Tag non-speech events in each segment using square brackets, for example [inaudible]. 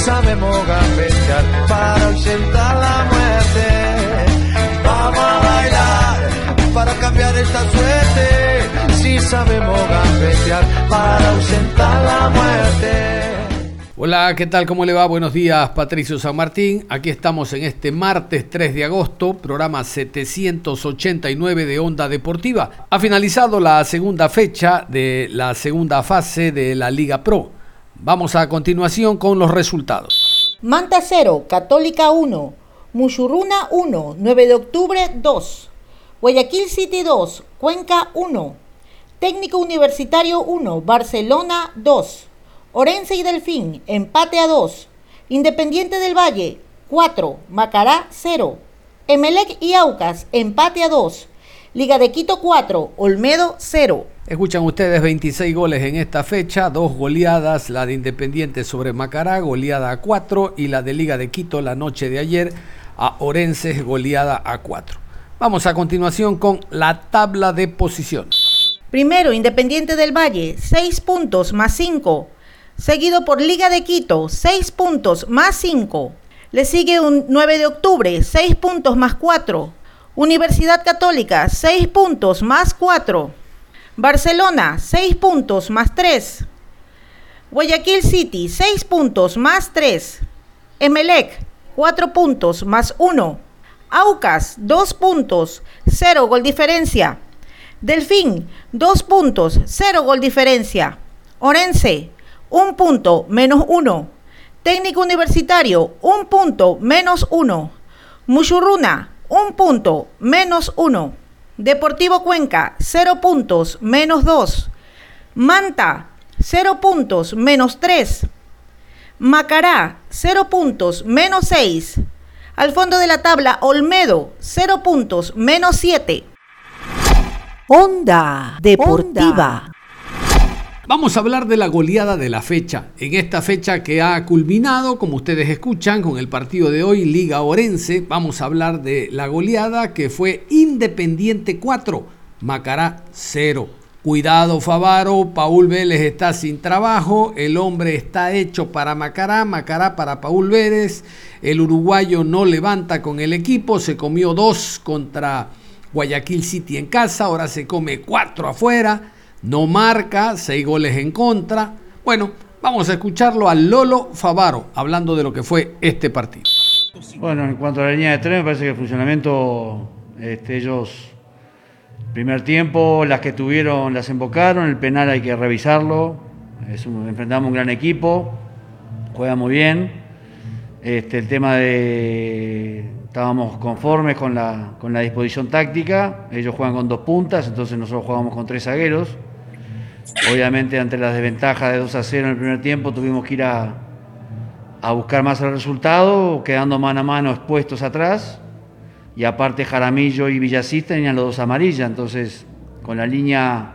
Sabemos gambetear para ausentar la muerte. Vamos a bailar para cambiar esta suerte. Si sabemos gambetear para ausentar la muerte. Hola, ¿qué tal? ¿Cómo le va? Buenos días, Patricio San Martín. Aquí estamos en este martes 3 de agosto, programa 789 de Onda Deportiva. Ha finalizado la segunda fecha de la segunda fase de la Liga Pro. Vamos a continuación con los resultados. Manta 0, Católica 1, Muchurruna 1, 9 de octubre 2, Guayaquil City 2, Cuenca 1, Técnico Universitario 1, Barcelona 2, Orense y Delfín, empate a 2, Independiente del Valle 4, Macará 0, Emelec y Aucas, empate a 2, Liga de Quito 4, Olmedo 0. Escuchan ustedes 26 goles en esta fecha, dos goleadas, la de Independiente sobre Macará, goleada a 4, y la de Liga de Quito la noche de ayer a Orense, goleada a 4. Vamos a continuación con la tabla de posiciones. Primero, Independiente del Valle, 6 puntos más 5. Seguido por Liga de Quito, 6 puntos más 5. Le sigue un 9 de octubre, 6 puntos más 4. Universidad Católica, 6 puntos más 4. Barcelona, 6 puntos más 3. Guayaquil City, 6 puntos más 3. Emelec, 4 puntos más 1. Aucas, 2 puntos, 0 gol diferencia. Delfín, 2 puntos, 0 gol diferencia. Orense, 1 punto, menos 1. Técnico Universitario, 1 punto, menos 1. Muchurruna, 1 punto, menos 1. Deportivo Cuenca, 0 puntos, menos 2. Manta, 0 puntos, menos 3. Macará, 0 puntos, menos 6. Al fondo de la tabla, Olmedo, 0 puntos, menos 7. Onda Deportiva. Vamos a hablar de la goleada de la fecha. En esta fecha que ha culminado, como ustedes escuchan, con el partido de hoy, Liga Orense, vamos a hablar de la goleada que fue Independiente 4, Macará 0. Cuidado Favaro, Paul Vélez está sin trabajo, el hombre está hecho para Macará, Macará para Paul Vélez, el uruguayo no levanta con el equipo, se comió dos contra Guayaquil City en casa, ahora se come cuatro afuera no marca, seis goles en contra. Bueno, vamos a escucharlo al Lolo Favaro hablando de lo que fue este partido. Bueno, en cuanto a la línea de tren, me parece que el funcionamiento, este, ellos, primer tiempo, las que tuvieron las embocaron, el penal hay que revisarlo, enfrentamos un gran equipo, juega muy bien. Este, el tema de estábamos conformes con la, con la disposición táctica, ellos juegan con dos puntas, entonces nosotros jugamos con tres zagueros. Obviamente ante la desventaja de 2 a 0 en el primer tiempo tuvimos que ir a, buscar más el resultado, quedando mano a mano expuestos atrás. Y aparte Jaramillo y Villasís tenían los dos amarillas, entonces con la línea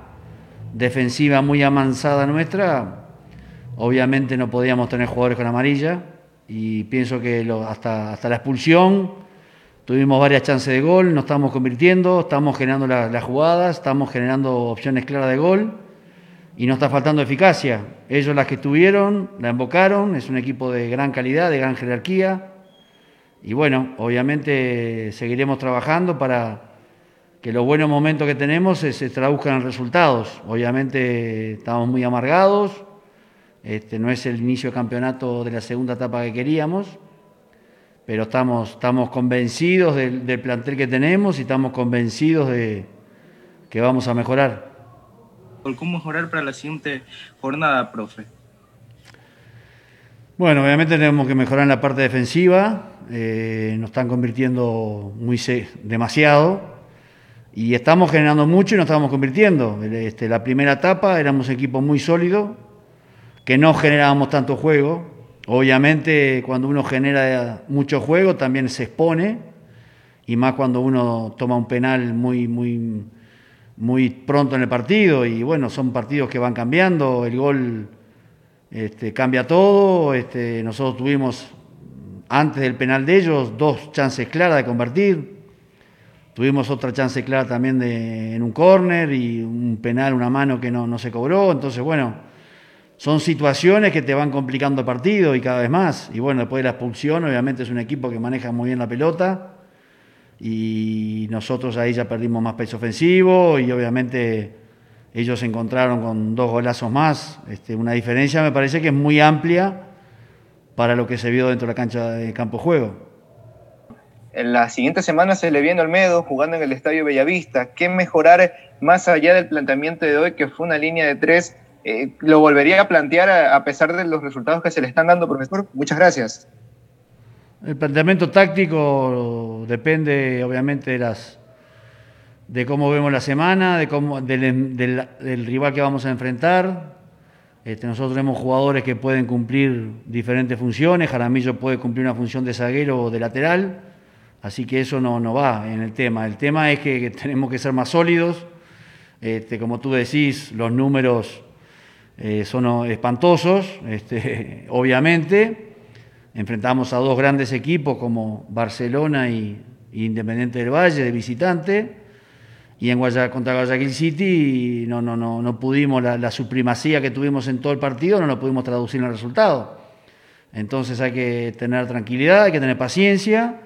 defensiva muy amansada nuestra, obviamente no podíamos tener jugadores con amarilla. Y pienso que hasta, hasta la expulsión tuvimos varias chances de gol, nos estamos convirtiendo, estamos generando las jugadas, estamos generando opciones claras de gol y no está faltando eficacia. Ellos las que estuvieron, la invocaron, es un equipo de gran calidad, de gran jerarquía. Y bueno, obviamente seguiremos trabajando para que los buenos momentos que tenemos se, traduzcan en resultados. Obviamente estamos muy amargados, este, no es el inicio de campeonato de la segunda etapa que queríamos, pero estamos, estamos convencidos del plantel que tenemos y estamos convencidos de que vamos a mejorar. ¿Cómo mejorar para la siguiente jornada, profe? Bueno, obviamente tenemos que mejorar en la parte defensiva, eh, nos están convirtiendo muy demasiado y estamos generando mucho y nos estamos convirtiendo. Este, la primera etapa éramos equipo muy sólido, que no generábamos tanto juego. Obviamente cuando uno genera mucho juego también se expone y más cuando uno toma un penal muy, muy, muy pronto en el partido y bueno, son partidos que van cambiando, el gol este, cambia todo, este, nosotros tuvimos antes del penal de ellos dos chances claras de convertir, tuvimos otra chance clara también de, en un córner y un penal, una mano que no, no se cobró, entonces bueno, son situaciones que te van complicando el partido y cada vez más, y bueno, después de la expulsión obviamente es un equipo que maneja muy bien la pelota, y nosotros ahí ya perdimos más peso ofensivo y obviamente ellos se encontraron con dos golazos más. Este, una diferencia me parece que es muy amplia para lo que se vio dentro de la cancha de campo juego. En la siguiente semana se le viene Olmedo jugando en el Estadio Bellavista. ¿Qué mejorar más allá del planteamiento de hoy, que fue una línea de tres? Eh, ¿Lo volvería a plantear a pesar de los resultados que se le están dando, profesor? Muchas gracias. El planteamiento táctico depende obviamente de cómo vemos la semana, de cómo, del, rival que vamos a enfrentar. Este, nosotros tenemos jugadores que pueden cumplir diferentes funciones, Jaramillo puede cumplir una función de zaguero o de lateral, así que eso no, no va en el tema. El tema es que, tenemos que ser más sólidos, este, como tú decís, los números eh, son espantosos, este, [laughs] obviamente, enfrentamos a dos grandes equipos como Barcelona y, Independiente del Valle de visitante. Y en contra Guayaquil City no, no, no, no pudimos, la, supremacía que tuvimos en todo el partido no lo pudimos traducir en el resultado. Entonces hay que tener tranquilidad, hay que tener paciencia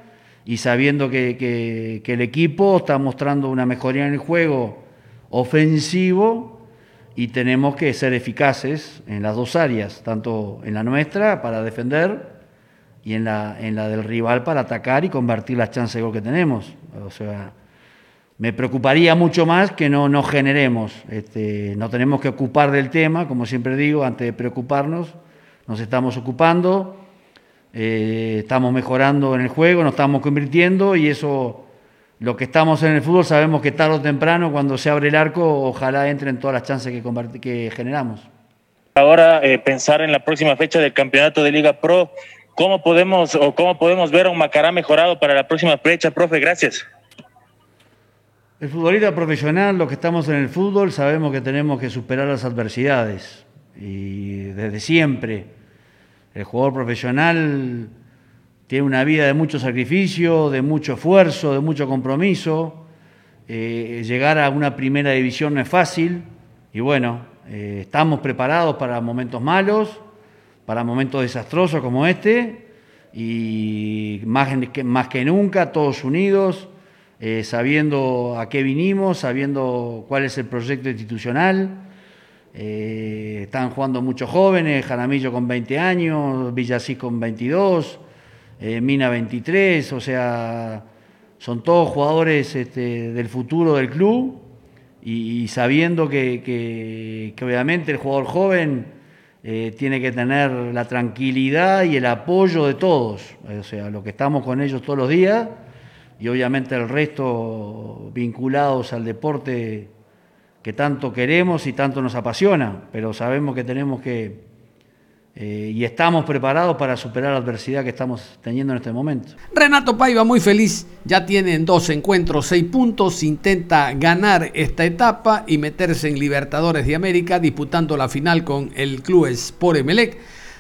y sabiendo que, que el equipo está mostrando una mejoría en el juego ofensivo y tenemos que ser eficaces en las dos áreas, tanto en la nuestra para defender y en la, en la del rival para atacar y convertir las chances que tenemos. O sea, me preocuparía mucho más que no, no generemos. Este, no tenemos que ocupar del tema, como siempre digo, antes de preocuparnos, nos estamos ocupando, eh, estamos mejorando en el juego, nos estamos convirtiendo y eso, lo que estamos en el fútbol, sabemos que tarde o temprano, cuando se abre el arco, ojalá entren todas las chances que, que generamos. Ahora, eh, pensar en la próxima fecha del campeonato de Liga Pro, ¿Cómo podemos o cómo podemos ver a un Macará mejorado para la próxima fecha, profe? Gracias. El futbolista profesional, los que estamos en el fútbol, sabemos que tenemos que superar las adversidades. Y desde siempre, el jugador profesional tiene una vida de mucho sacrificio, de mucho esfuerzo, de mucho compromiso. Eh, llegar a una primera división no es fácil. Y bueno, eh, estamos preparados para momentos malos para momentos desastrosos como este y más, más que nunca todos unidos, eh, sabiendo a qué vinimos, sabiendo cuál es el proyecto institucional. Eh, están jugando muchos jóvenes, Jaramillo con 20 años, Villasí con 22, eh, Mina 23, o sea, son todos jugadores este, del futuro del club y, sabiendo que, que obviamente el jugador joven eh, tiene que tener la tranquilidad y el apoyo de todos, o sea, lo que estamos con ellos todos los días y obviamente el resto vinculados al deporte que tanto queremos y tanto nos apasiona, pero sabemos que tenemos que eh, y estamos preparados para superar la adversidad que estamos teniendo en este momento. Renato Paiva muy feliz, ya tiene en dos encuentros seis puntos, intenta ganar esta etapa y meterse en Libertadores de América disputando la final con el club Sport Emelec.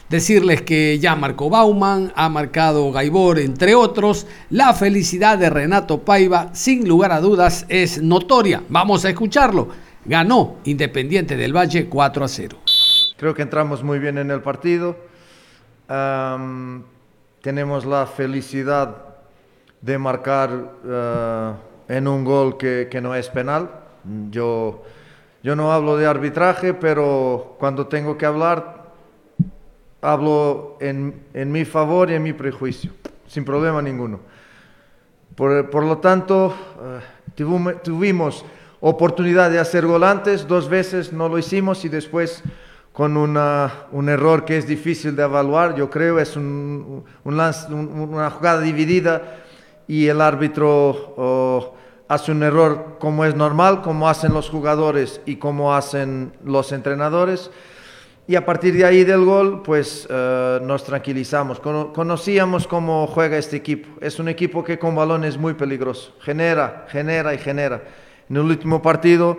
Decirles que ya marcó Bauman, ha marcado Gaibor, entre otros. La felicidad de Renato Paiva, sin lugar a dudas, es notoria. Vamos a escucharlo. Ganó Independiente del Valle 4 a 0. Creo que entramos muy bien en el partido. tenemos la felicidad de marcar eh, en un gol que, que, no es penal. Yo, yo no hablo de arbitraje, pero cuando tengo que hablar, hablo en, en mi favor y en mi prejuicio, sin problema ninguno. Por, por lo tanto, uh, tuvimos oportunidad de hacer gol antes, dos veces no lo hicimos y después con un error que es difícil de evaluar, yo creo, es un, una jugada dividida y el árbitro oh, hace un error como es normal, como hacen los jugadores y como hacen los entrenadores. Y a partir de ahí del gol, pues eh, nos tranquilizamos. conocíamos cómo juega este equipo. Es un equipo que con balón es muy peligroso. Genera, genera y genera. En el último partido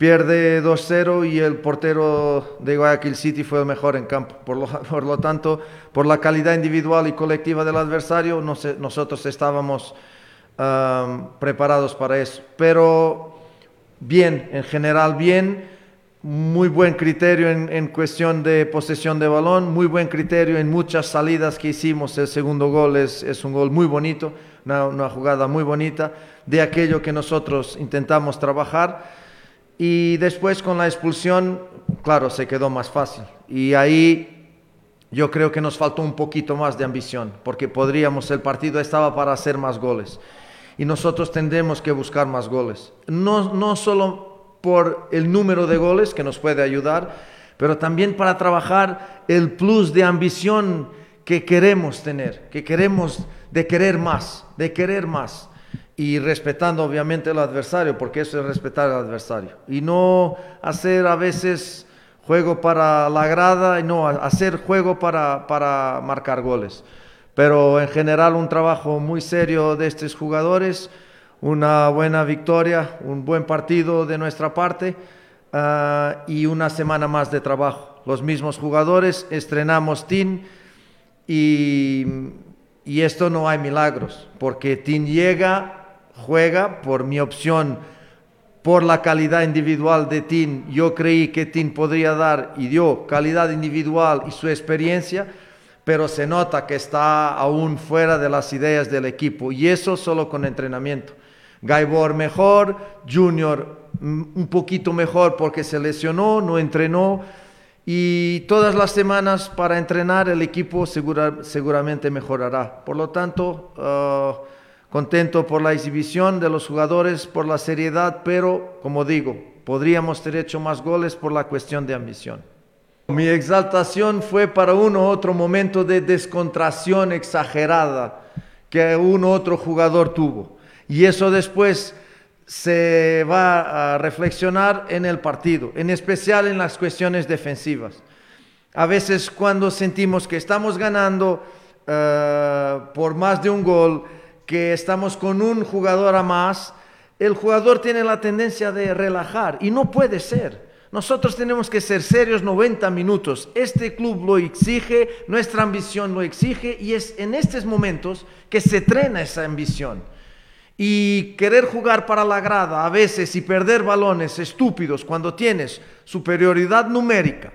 pierde 2-0 y el portero de Guayaquil City fue el mejor en campo. Por lo, [laughs] por lo tanto, por la calidad individual y colectiva del adversario, nosotros estábamos preparados para eso. Pero bien, en general bien, muy buen criterio en, cuestión de posesión de balón, muy buen criterio en muchas salidas que hicimos. El segundo gol es, es un gol muy bonito, una, una jugada muy bonita de aquello que nosotros intentamos trabajar y después con la expulsión, claro, se quedó más fácil. Y ahí yo creo que nos faltó un poquito más de ambición, porque podríamos, el partido estaba para hacer más goles. Y nosotros tendremos que buscar más goles. No, no solo por el número de goles, que nos puede ayudar, pero también para trabajar el plus de ambición que queremos tener, que queremos de querer más, de querer más y respetando obviamente al adversario, porque eso es respetar al adversario. Y no hacer a veces juego para la grada, no hacer juego para, para marcar goles. Pero en general un trabajo muy serio de estos jugadores, una buena victoria, un buen partido de nuestra parte ah, y una semana más de trabajo. Los mismos jugadores, estrenamos Team y, y esto no hay milagros, porque Team llega juega por mi opción, por la calidad individual de Tim. Yo creí que Tim podría dar y dio calidad individual y su experiencia, pero se nota que está aún fuera de las ideas del equipo y eso solo con entrenamiento. Gaibor mejor, Junior mm, un poquito mejor porque se lesionó, no entrenó y todas las semanas para entrenar el equipo seguramente mejorará. Por lo tanto, ah, Contento por la exhibición de los jugadores, por la seriedad, pero como digo, podríamos tener hecho más goles por la cuestión de ambición. Mi exaltación fue para uno otro momento de descontracción exagerada que uno otro jugador tuvo. Y eso después se va a reflexionar en el partido, en especial en las cuestiones defensivas. A veces cuando sentimos que estamos ganando eh, por más de un gol, que estamos con un jugador a más, el jugador tiene la tendencia de relajar y no puede ser. Nosotros tenemos que ser serios 90 minutos. Este club lo exige, nuestra ambición lo exige y es en estos momentos que se trena esa ambición. Y querer jugar para la grada a veces y perder balones estúpidos cuando tienes superioridad numérica,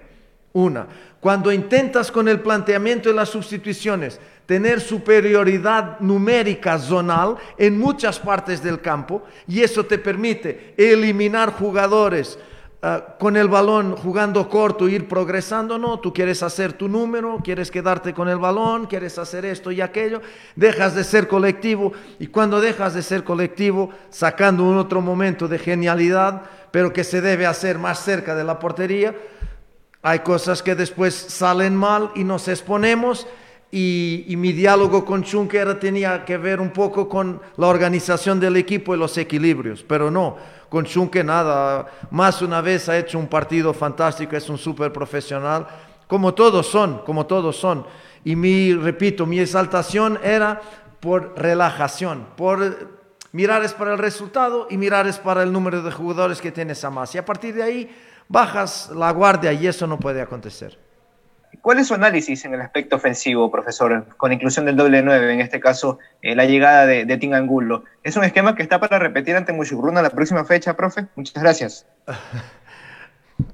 una. Cuando intentas con el planteamiento de las sustituciones tener superioridad numérica zonal en muchas partes del campo y eso te permite eliminar jugadores eh, con el balón jugando corto, ir progresando, no, tú quieres hacer tu número, quieres quedarte con el balón, quieres hacer esto y aquello, dejas de ser colectivo y cuando dejas de ser colectivo, sacando un otro momento de genialidad, pero que se debe hacer más cerca de la portería, hay cosas que después salen mal y nos exponemos y, mi diálogo con Chunker tenía que ver un poco con la organización del equipo y los equilibrios, pero no, con Chunker nada, más una vez ha hecho un partido fantástico, es un súper profesional, como todos son, como todos son. Y mi, repito, mi exaltación era por relajación, por mirar es para el resultado y mirar es para el número de jugadores que tienes a más. Y a partir de ahí bajas la guardia y eso no puede acontecer. ¿Cuál es su análisis en el aspecto ofensivo, profesor, con inclusión del doble 9, en este caso eh, la llegada de, de Tingangulo? ¿Es un esquema que está para repetir ante Mushugruna la próxima fecha, profe? Muchas gracias. [laughs]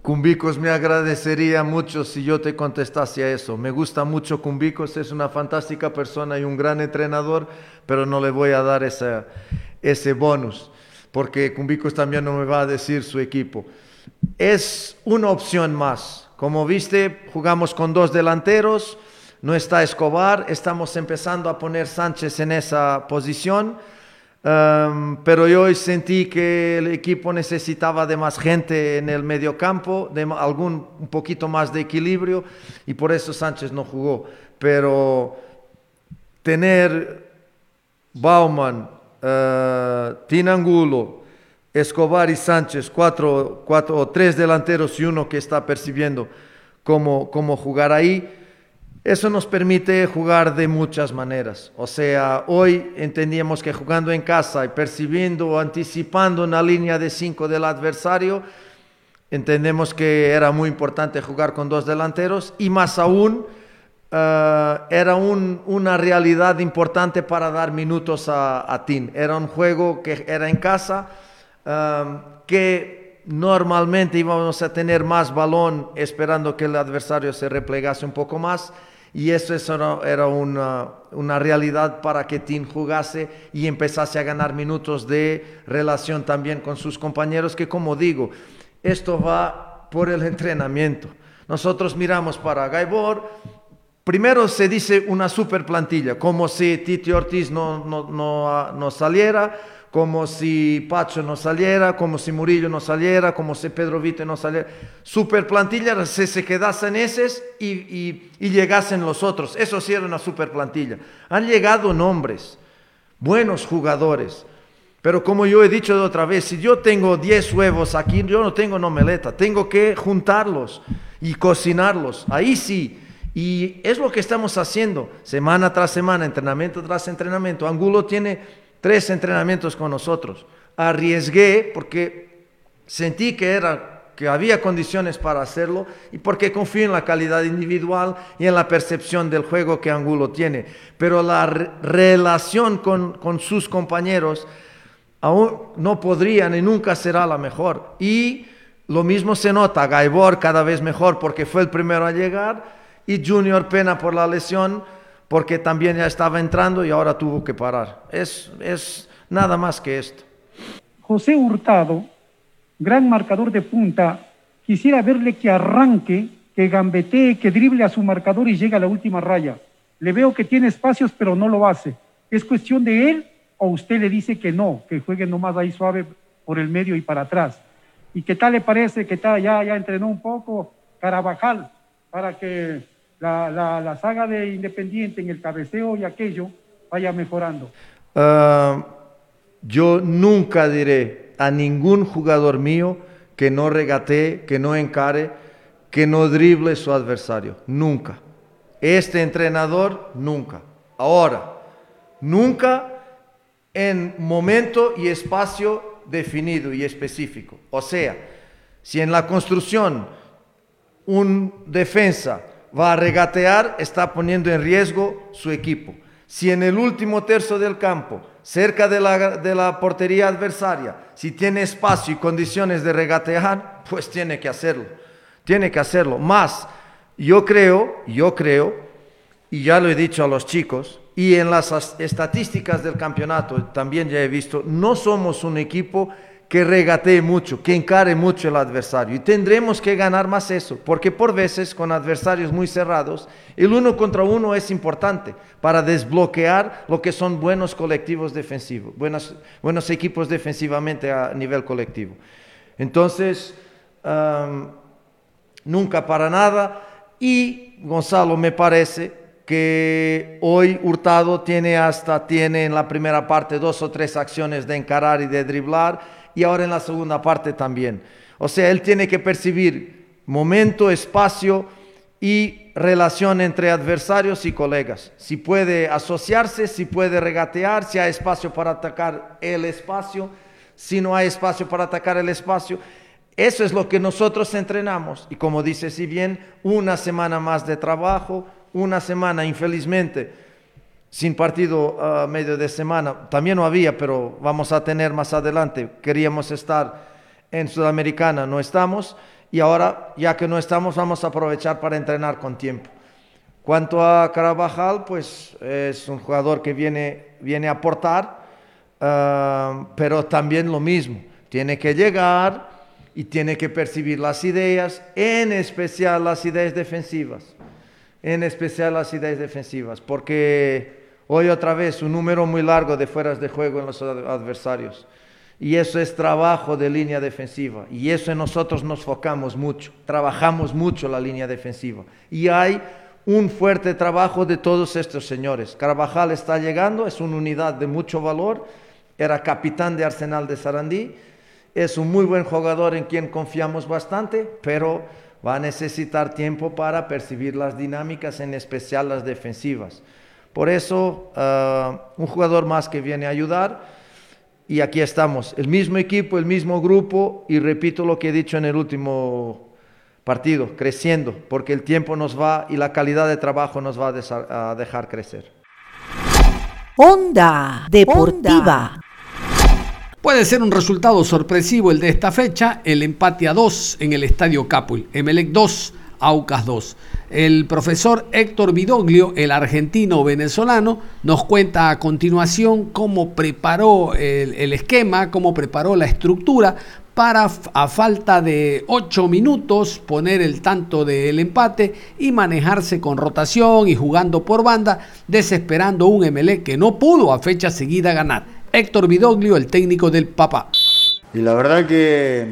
Cumbicos, me agradecería mucho si yo te contestase a eso. Me gusta mucho Cumbicos, es una fantástica persona y un gran entrenador, pero no le voy a dar ese, ese bonus, porque Cumbicos también no me va a decir su equipo. Es una opción más como viste, jugamos con dos delanteros, no está Escobar, estamos empezando a poner Sánchez en esa posición. Um, pero yo hoy sentí que el equipo necesitaba de más gente en el medio campo, de algún un poquito más de equilibrio y por eso Sánchez no jugó. Pero tener Bauman, uh, Tinangulo, Escobar y Sánchez, cuatro, cuatro o tres delanteros y uno que está percibiendo cómo, jugar ahí, eso nos permite jugar de muchas maneras. O sea, hoy entendíamos que jugando en casa y percibiendo o anticipando una línea de cinco del adversario, entendemos que era muy importante jugar con dos delanteros y más aún eh, era una realidad importante para dar minutos a, a. Era un juego que era en casa, eh, que normalmente íbamos a tener más balón esperando que el adversario se replegase un poco más y eso, era una, una, realidad para que Tim jugase y empezase a ganar minutos de relación también con sus compañeros, que como digo, esto va por el [laughs] entrenamiento. Nosotros miramos para Gaibor, primero se dice una super plantilla, como si Titi Ortiz no, no, no, no saliera, como si Pacho no saliera, como si Murillo no saliera, como si Pedro Vite no saliera. Super plantilla, se, se quedasen esos y, y, llegasen los otros. Eso sí era una super plantilla. Han llegado nombres, buenos jugadores. Pero como yo he dicho de otra vez, si yo tengo 10 huevos aquí, yo no tengo nomeleta, tengo que juntarlos y cocinarlos. Ahí sí. Y es lo que estamos haciendo, semana tras semana, entrenamiento tras entrenamiento. Angulo tiene tres entrenamientos con nosotros. Arriesgué porque sentí que era que había condiciones para hacerlo y porque confío en la calidad individual y en la percepción del juego que Angulo tiene. Pero la relación con, con, sus compañeros aún no podría ni nunca será la mejor. Y lo mismo se nota, Gaibor cada vez mejor porque fue el primero a llegar y Junior Pena por la lesión porque también ya estaba entrando y ahora tuvo que parar. Es, es nada más que esto. José Hurtado, gran marcador de punta, quisiera verle que arranque, que gambetee, que drible a su marcador y llegue a la última raya. Le veo que tiene espacios, pero no lo hace. ¿Es cuestión de él o usted le dice que no, que juegue nomás ahí suave por el medio y para atrás? ¿Y qué tal le parece que ya, ya entrenó un poco Carabajal para que la, saga de Independiente en el cabeceo y aquello vaya mejorando? Ah, yo nunca diré a ningún jugador mío que no regatee, que no encare, que no drible su adversario. Nunca. Este entrenador, nunca. Ahora, nunca en momento y espacio definido y específico. O sea, si en la construcción un defensa va a regatear, está poniendo en riesgo su equipo. Si en el último tercio del campo, cerca de la, de la portería adversaria, si tiene espacio y condiciones de regatear, pues tiene que hacerlo. Tiene que hacerlo. Más, yo creo, yo creo, y ya lo he dicho a los chicos, y en las estadísticas del campeonato también ya he visto, no somos un equipo que regatee mucho, que encare mucho el adversario. Y tendremos que ganar más eso, porque por veces con adversarios muy cerrados, el uno contra uno es importante para desbloquear lo que son buenos colectivos defensivos, buenos, buenos equipos defensivamente a nivel colectivo. Entonces, nunca para nada. Y Gonzalo, me parece que hoy Hurtado tiene hasta, tiene en la primera parte dos o tres acciones de encarar y de driblar y ahora en la segunda parte también. O sea, él tiene que percibir momento, espacio y relación entre adversarios y colegas. Si puede asociarse, si puede regatear, si hay espacio para atacar el espacio, si no hay espacio para atacar el espacio. Eso es lo que nosotros entrenamos. Y como dice, si bien una semana más de trabajo, una semana infelizmente sin partido a medio de semana. También no había, pero vamos a tener más adelante. Queríamos estar en Sudamericana, no estamos. Y ahora, ya que no estamos, vamos a aprovechar para entrenar con tiempo. Cuanto a Carabajal, pues es un jugador que viene, viene a aportar, ah, pero también lo mismo. Tiene que llegar y tiene que percibir las ideas, en especial las ideas defensivas. En especial las ideas defensivas, porque Hoy otra vez un número muy largo de fueras de juego en los adversarios. Y eso es trabajo de línea defensiva. Y eso en nosotros nos focamos mucho. Trabajamos mucho la línea defensiva. Y hay un fuerte trabajo de todos estos señores. Carvajal está llegando, es una unidad de mucho valor. Era capitán de Arsenal de Sarandí. Es un muy buen jugador en quien confiamos bastante, pero va a necesitar tiempo para percibir las dinámicas, en especial las defensivas. Por eso, ah, un jugador más que viene a ayudar y aquí estamos, el mismo equipo, el mismo grupo, y repito lo que he dicho en el último partido, creciendo, porque el tiempo nos va y la calidad de trabajo nos va a, dejar crecer. Onda Deportiva. Puede ser un resultado sorpresivo el de esta fecha, el empate a 2 en el Estadio Capul, Emelec 2, Aucas 2. El profesor Héctor Vidoglio, el argentino venezolano, nos cuenta a continuación cómo preparó el, esquema, cómo preparó la estructura para a falta de 8 minutos poner el tanto del empate y manejarse con rotación y jugando por banda, desesperando un MLE que no pudo a fecha seguida ganar. Héctor Vidoglio, el técnico del Papa. Y la verdad que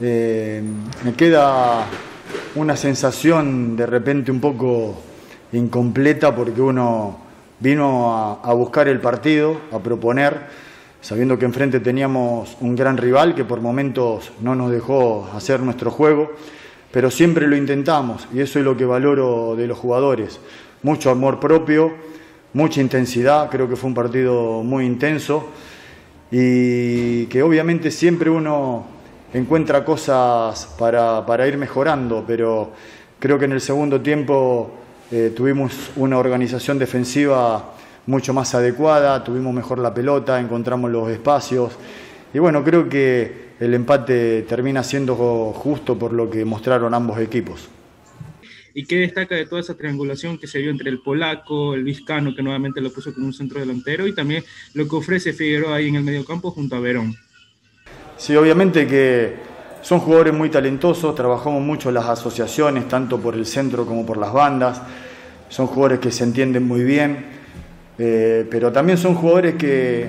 eh, me queda una sensación de repente un poco incompleta porque uno vino a, buscar el partido, a proponer, sabiendo que enfrente teníamos un gran rival que por momentos no nos dejó hacer nuestro juego, pero siempre lo intentamos y eso es lo que valoro de los jugadores. Mucho amor propio, mucha intensidad, creo que fue un partido muy intenso y que obviamente siempre uno encuentra cosas para, ir mejorando, pero creo que en el segundo tiempo eh, tuvimos una organización defensiva mucho más adecuada, tuvimos mejor la pelota, encontramos los espacios y bueno, creo que el empate termina siendo justo por lo que mostraron ambos equipos. ¿Y qué destaca de toda esa triangulación que se vio entre el polaco, el vizcano, que nuevamente lo puso como un centro delantero, y también lo que ofrece Figueroa ahí en el mediocampo junto a Verón? Sí, obviamente que son jugadores muy talentosos, trabajamos mucho las asociaciones, tanto por el centro como por las bandas. Son jugadores que se entienden muy bien, eh, pero también son jugadores que,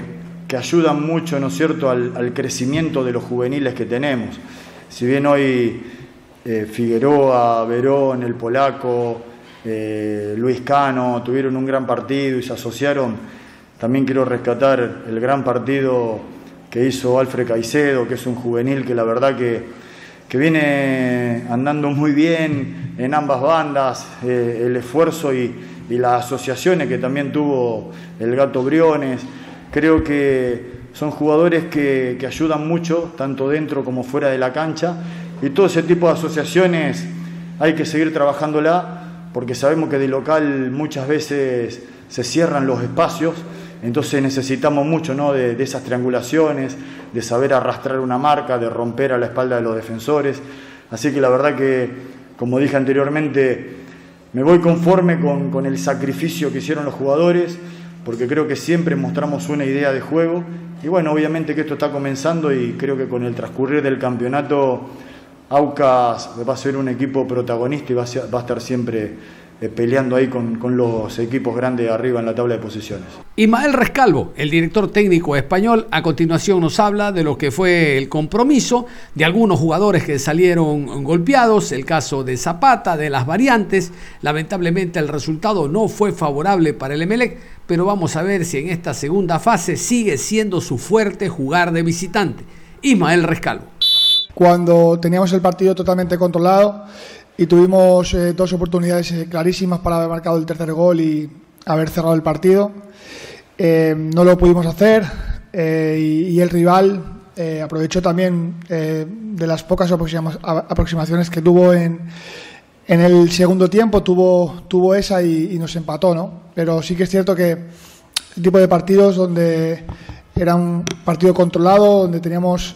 ayudan mucho, ¿no es cierto?, al, crecimiento de los juveniles que tenemos. Si bien hoy eh, Figueroa, Verón, el polaco, eh, Luis Cano tuvieron un gran partido y se asociaron, también quiero rescatar el gran partido que hizo Alfred Caicedo, que es un juvenil que la verdad que, viene andando muy bien en ambas bandas, eh, el esfuerzo y, las asociaciones que también tuvo el Gato Briones. Creo que son jugadores que, que ayudan mucho, tanto dentro como fuera de la cancha, y todo ese tipo de asociaciones hay que seguir trabajándola, porque sabemos que de local muchas veces se cierran los espacios entonces necesitamos mucho ¿no? de, esas triangulaciones, de saber arrastrar una marca, de romper a la espalda de los defensores. Así que la verdad que, como dije anteriormente, me voy conforme con, el sacrificio que hicieron los jugadores, porque creo que siempre mostramos una idea de juego. Y bueno, obviamente que esto está comenzando y creo que con el transcurrir del campeonato, Aucas va a ser un equipo protagonista y va a estar siempre peleando ahí con, los equipos grandes arriba en la tabla de posiciones. Ismael Rescalvo, el director técnico español, a continuación nos habla de lo que fue el compromiso de algunos jugadores que salieron golpeados, el caso de Zapata, de las variantes. Lamentablemente el resultado no fue favorable para el Emelec, pero vamos a ver si en esta segunda fase sigue siendo su fuerte jugar de visitante. Ismael Rescalvo. Cuando teníamos el partido totalmente controlado, y tuvimos eh, dos oportunidades eh, clarísimas para haber marcado el tercer gol y haber cerrado el partido. Eh, no lo pudimos hacer y, el rival aprovechó también de las pocas aproximaciones que tuvo en, en el segundo tiempo, tuvo, tuvo esa y, nos empató, ¿no? Pero sí que es cierto que el tipo de partidos donde era un partido controlado, donde teníamos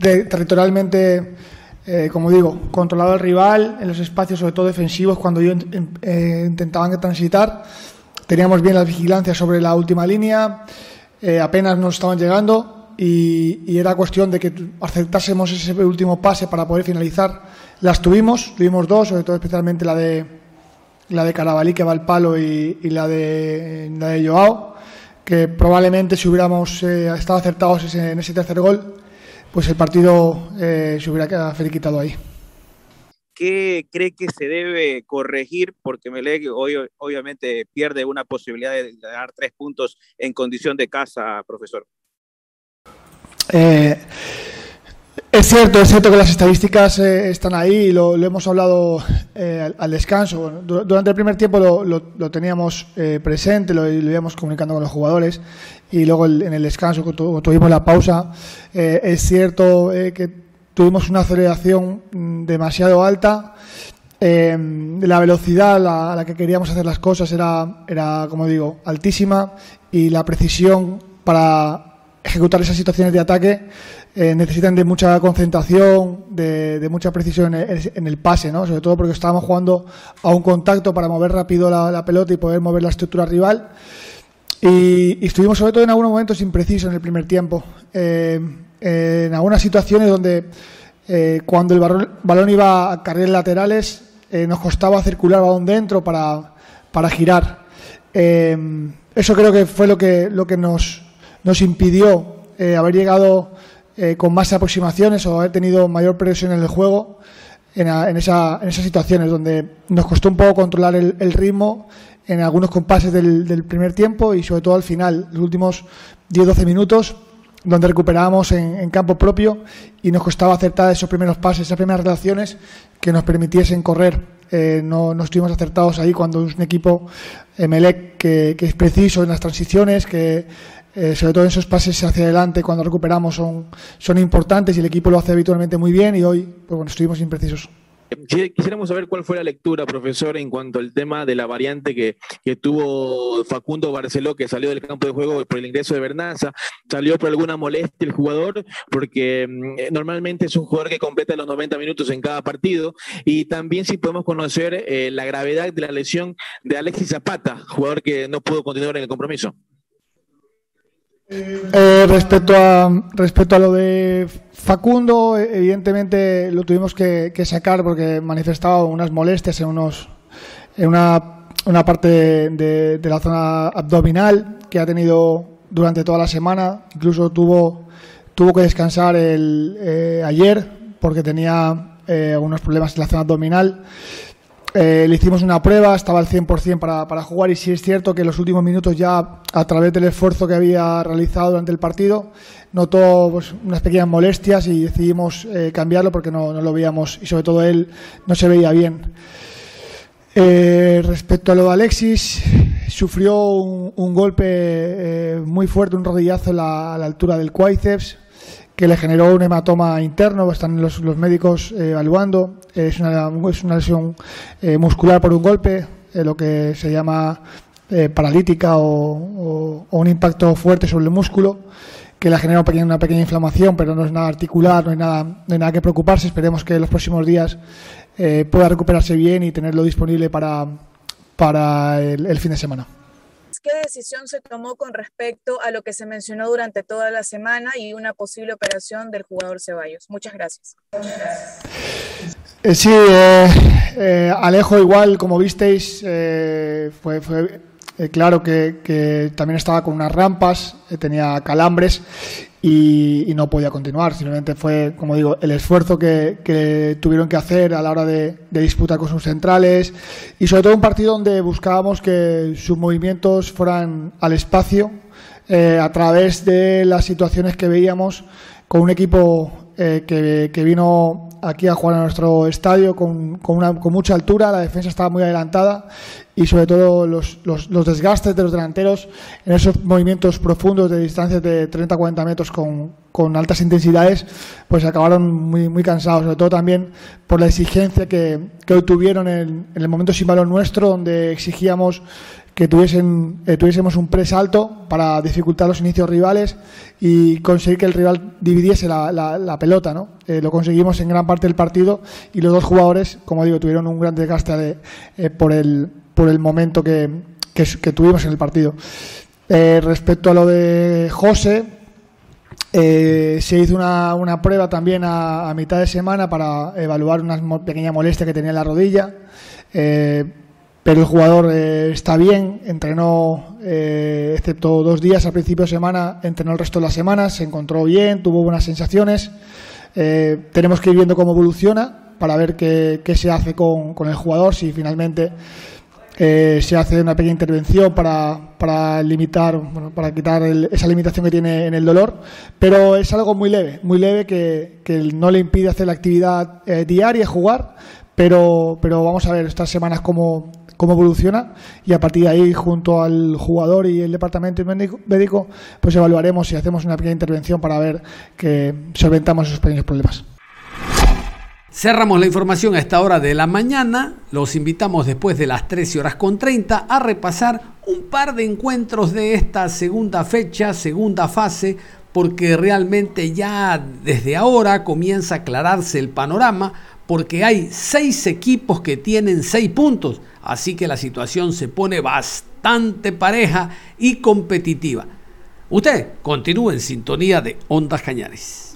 territorialmente eh, como digo, controlado al rival en los espacios, sobre todo defensivos, cuando ellos eh, intentaban transitar. Teníamos bien la vigilancia sobre la última línea, eh, apenas nos estaban llegando y, era cuestión de que aceptásemos ese último pase para poder finalizar. Las tuvimos, tuvimos dos, sobre todo especialmente la de la de Carabalí que va al palo y, la, de, la de Joao, que probablemente si hubiéramos eh, estado acertados en ese tercer gol, pues el partido eh, se hubiera quitado ahí. ¿Qué cree que se debe corregir? Porque Melec hoy, obviamente pierde una posibilidad de dar tres puntos en condición de casa, profesor. Eh, es cierto, es cierto que las estadísticas eh, están ahí lo, hemos hablado eh, al, descanso. durante el primer tiempo lo, teníamos presente, lo, íbamos comunicando con los jugadores y luego en el descanso, tuvimos la pausa, es cierto que tuvimos una aceleración mm, demasiado alta. la velocidad a la, que queríamos hacer las cosas era, era, como digo, altísima y la precisión para ejecutar esas situaciones de ataque eh, necesitan de mucha concentración, de, mucha precisión en el, pase, ¿no? sobre todo porque estábamos jugando a un contacto para mover rápido la, pelota y poder mover la estructura rival. Y, estuvimos sobre todo en algunos momentos imprecisos en el primer tiempo. Eh, en algunas situaciones donde eh, cuando el balón, iba a carriles laterales nos costaba circular el balón dentro para, para girar. eso creo que fue lo que, lo que nos, nos impidió eh, haber llegado eh, con más aproximaciones o haber tenido mayor presión en el juego en, esa, en esas situaciones donde nos costó un poco controlar el, ritmo en algunos compases del, primer tiempo y sobre todo al final, los últimos 10-12 minutos, donde recuperábamos en, campo propio y nos costaba acertar esos primeros pases, esas primeras relaciones que nos permitiesen correr. Eh, no, no, estuvimos acertados ahí cuando es un equipo Emelec que, que, es preciso en las transiciones, que eh, sobre todo esos pases hacia adelante cuando recuperamos son, son importantes y el equipo lo hace habitualmente muy bien y hoy pues bueno, estuvimos imprecisos. Quisiéramos saber cuál fue la lectura, profesor, en cuanto al tema de la variante que, que, tuvo Facundo Barceló, que salió del campo de juego por el ingreso de Bernaza. ¿Salió por alguna molestia el jugador? Porque mm, eh, normalmente es un jugador que completa los 90 minutos en cada partido. Y también si podemos conocer eh, la gravedad de la lesión de Alexis Zapata, jugador que no pudo continuar en el compromiso. Eh, respecto, a, respecto a lo de Facundo, evidentemente lo tuvimos que, sacar porque manifestaba unas molestias en, unos, en una, una parte de, la zona abdominal que ha tenido durante toda la semana. Incluso tuvo, tuvo que descansar el, eh, ayer porque tenía eh, algunos problemas en la zona abdominal. Eh, le hicimos una prueba, estaba al 100% para, para jugar y sí es cierto que en los últimos minutos ya a través del esfuerzo que había realizado durante el partido notó pues, unas pequeñas molestias y decidimos eh, cambiarlo porque no, no, lo veíamos y sobre todo él no se veía bien. Eh, respecto a lo de Alexis, sufrió un, golpe muy fuerte, un rodillazo a la, a la altura del cuádriceps que le generó un hematoma interno, están los, médicos eh, evaluando, es una, es una lesión eh, muscular por un golpe, eh, lo que se llama paralítica o, un impacto fuerte sobre el músculo, que le genera una pequeña, una pequeña inflamación, pero no es nada articular, no hay nada, no hay nada que preocuparse, esperemos que en los próximos días pueda recuperarse bien y tenerlo disponible para, para el fin de semana. ¿Qué decisión se tomó con respecto a lo que se mencionó durante toda la semana y una posible operación del jugador Ceballos? Muchas gracias. Eh, sí, eh, eh, Alejo igual, como visteis, fue, fue claro que, también estaba con unas rampas, tenía calambres y, no podía continuar. Simplemente fue, como digo, el esfuerzo que, tuvieron que hacer a la hora de, de, disputar con sus centrales y sobre todo un partido donde buscábamos que sus movimientos fueran al espacio eh, a través de las situaciones que veíamos con un equipo eh, que, vino aquí a jugar a nuestro estadio con, con, una, con mucha altura, la defensa estaba muy adelantada y sobre todo los, los, los, desgastes de los delanteros en esos movimientos profundos de distancias de 30-40 metros con, con, altas intensidades, pues acabaron muy, muy cansados, sobre todo también por la exigencia que, que hoy tuvieron en, en el momento sin balón nuestro, donde exigíamos que tuviesen, eh, tuviésemos un press alto para dificultar los inicios rivales y conseguir que el rival dividiese la, pelota. ¿no? Eh, lo conseguimos en gran parte del partido y los dos jugadores, como digo, tuvieron un gran desgaste de, eh, por, el, por el momento que, tuvimos en el partido. respecto a lo de José, se hizo una, prueba también a, a, mitad de semana para evaluar una pequeña molestia que tenía en la rodilla pero el jugador eh, está bien, entrenó, eh, excepto dos días al principio de semana, entrenó el resto de las semanas, se encontró bien, tuvo buenas sensaciones. Eh, tenemos que ir viendo cómo evoluciona para ver qué, se hace con, con, el jugador, si finalmente se hace una pequeña intervención para, para limitar, bueno, para quitar esa limitación que tiene en el dolor, pero es algo muy leve, muy leve que, que no le impide hacer la actividad diaria, jugar, pero, pero vamos a ver estas semanas cómo, cómo evoluciona y a partir de ahí, junto al jugador y el departamento médico, pues evaluaremos y hacemos una pequeña intervención para ver que solventamos esos pequeños problemas. Cerramos la información a esta hora de la mañana. Los invitamos después de las 13 horas con 30 a repasar un par de encuentros de esta segunda fecha, segunda fase, porque realmente ya desde ahora comienza a aclararse el panorama porque hay seis equipos que tienen seis puntos, así que la situación se pone bastante pareja y competitiva. Usted continúe en sintonía de Ondas Cañares.